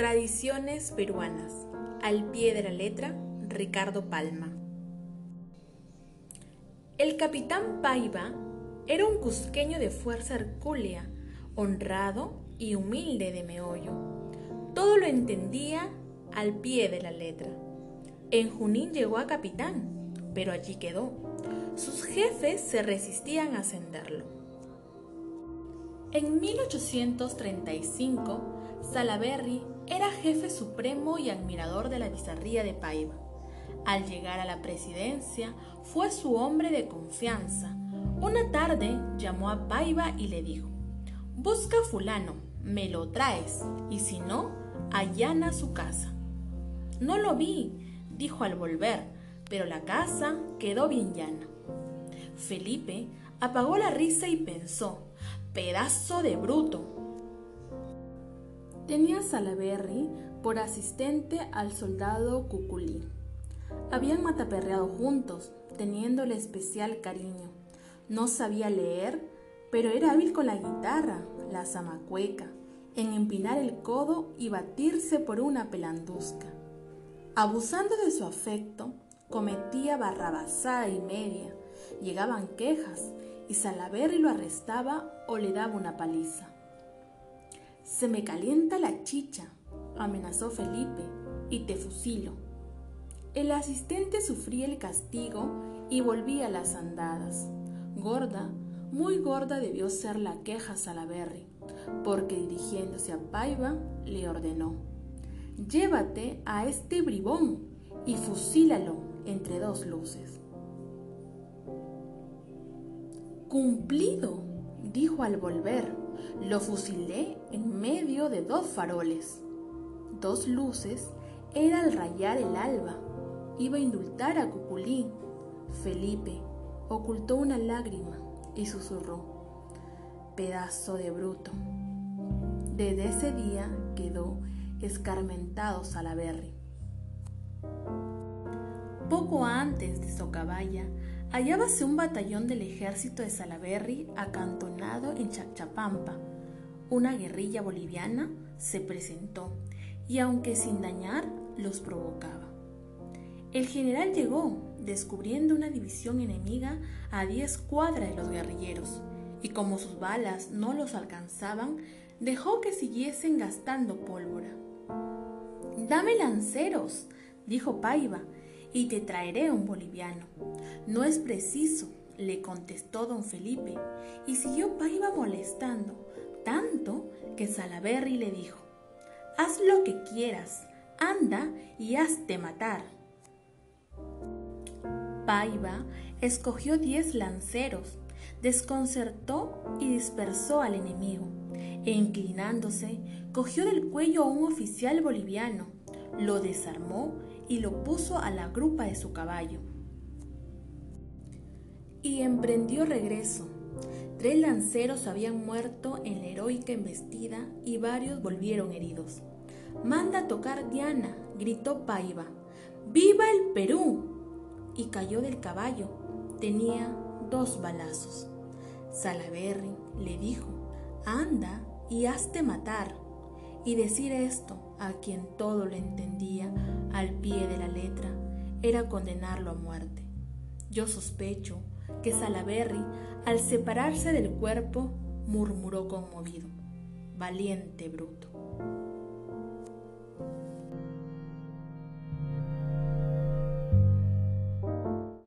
Tradiciones peruanas. Al pie de la letra, Ricardo Palma. El capitán Paiva era un cusqueño de fuerza hercúlea, honrado y humilde de meollo. Todo lo entendía al pie de la letra. En Junín llegó a capitán, pero allí quedó. Sus jefes se resistían a ascenderlo. En 1835, Salaberry era jefe supremo y admirador de la bizarría de Paiva. Al llegar a la presidencia, fue su hombre de confianza. Una tarde llamó a Paiva y le dijo, Busca a fulano, me lo traes, y si no, allana su casa. No lo vi, dijo al volver, pero la casa quedó bien llana. Felipe apagó la risa y pensó, pedazo de bruto. Tenía Salaberry por asistente al soldado Cuculí. Habían mataperreado juntos, teniéndole especial cariño. No sabía leer, pero era hábil con la guitarra, la zamacueca, en empinar el codo y batirse por una pelandusca. Abusando de su afecto, cometía barrabasada y media. Llegaban quejas y Salaberry lo arrestaba o le daba una paliza. Se me calienta la chicha, amenazó Felipe, y te fusilo. El asistente sufría el castigo y volvía a las andadas. Gorda, muy gorda debió ser la queja Salaberry, porque dirigiéndose a Paiva le ordenó: Llévate a este bribón y fusílalo entre dos luces. Cumplido, dijo al volver. Lo fusilé en medio de dos faroles. Dos luces era al rayar el alba. Iba a indultar a Cuculí. Felipe ocultó una lágrima y susurró, pedazo de bruto. Desde ese día quedó escarmentado Salaberry. Poco antes de Socabaya, hallábase un batallón del ejército de Salaberry acantonado en Chachapampa. Una guerrilla boliviana se presentó y aunque sin dañar, los provocaba. El general llegó, descubriendo una división enemiga a diez cuadras de los guerrilleros, y como sus balas no los alcanzaban, dejó que siguiesen gastando pólvora. Dame lanceros, dijo Paiva, y te traeré un boliviano. No es preciso, le contestó don Felipe, y siguió Paiva molestando, tanto que Salaberry le dijo, haz lo que quieras, anda y hazte matar. Paiva escogió diez lanceros, desconcertó y dispersó al enemigo, e inclinándose, cogió del cuello a un oficial boliviano, lo desarmó y lo puso a la grupa de su caballo. Y emprendió regreso. Tres lanceros habían muerto en la heroica embestida y varios volvieron heridos. Manda tocar Diana, gritó Paiva. ¡Viva el Perú! Y cayó del caballo. Tenía dos balazos. Salaberry le dijo, anda y hazte matar. Y decir esto a quien todo lo entendía al pie de la letra era condenarlo a muerte. Yo sospecho que Salaberry, al separarse del cuerpo, murmuró conmovido, valiente bruto.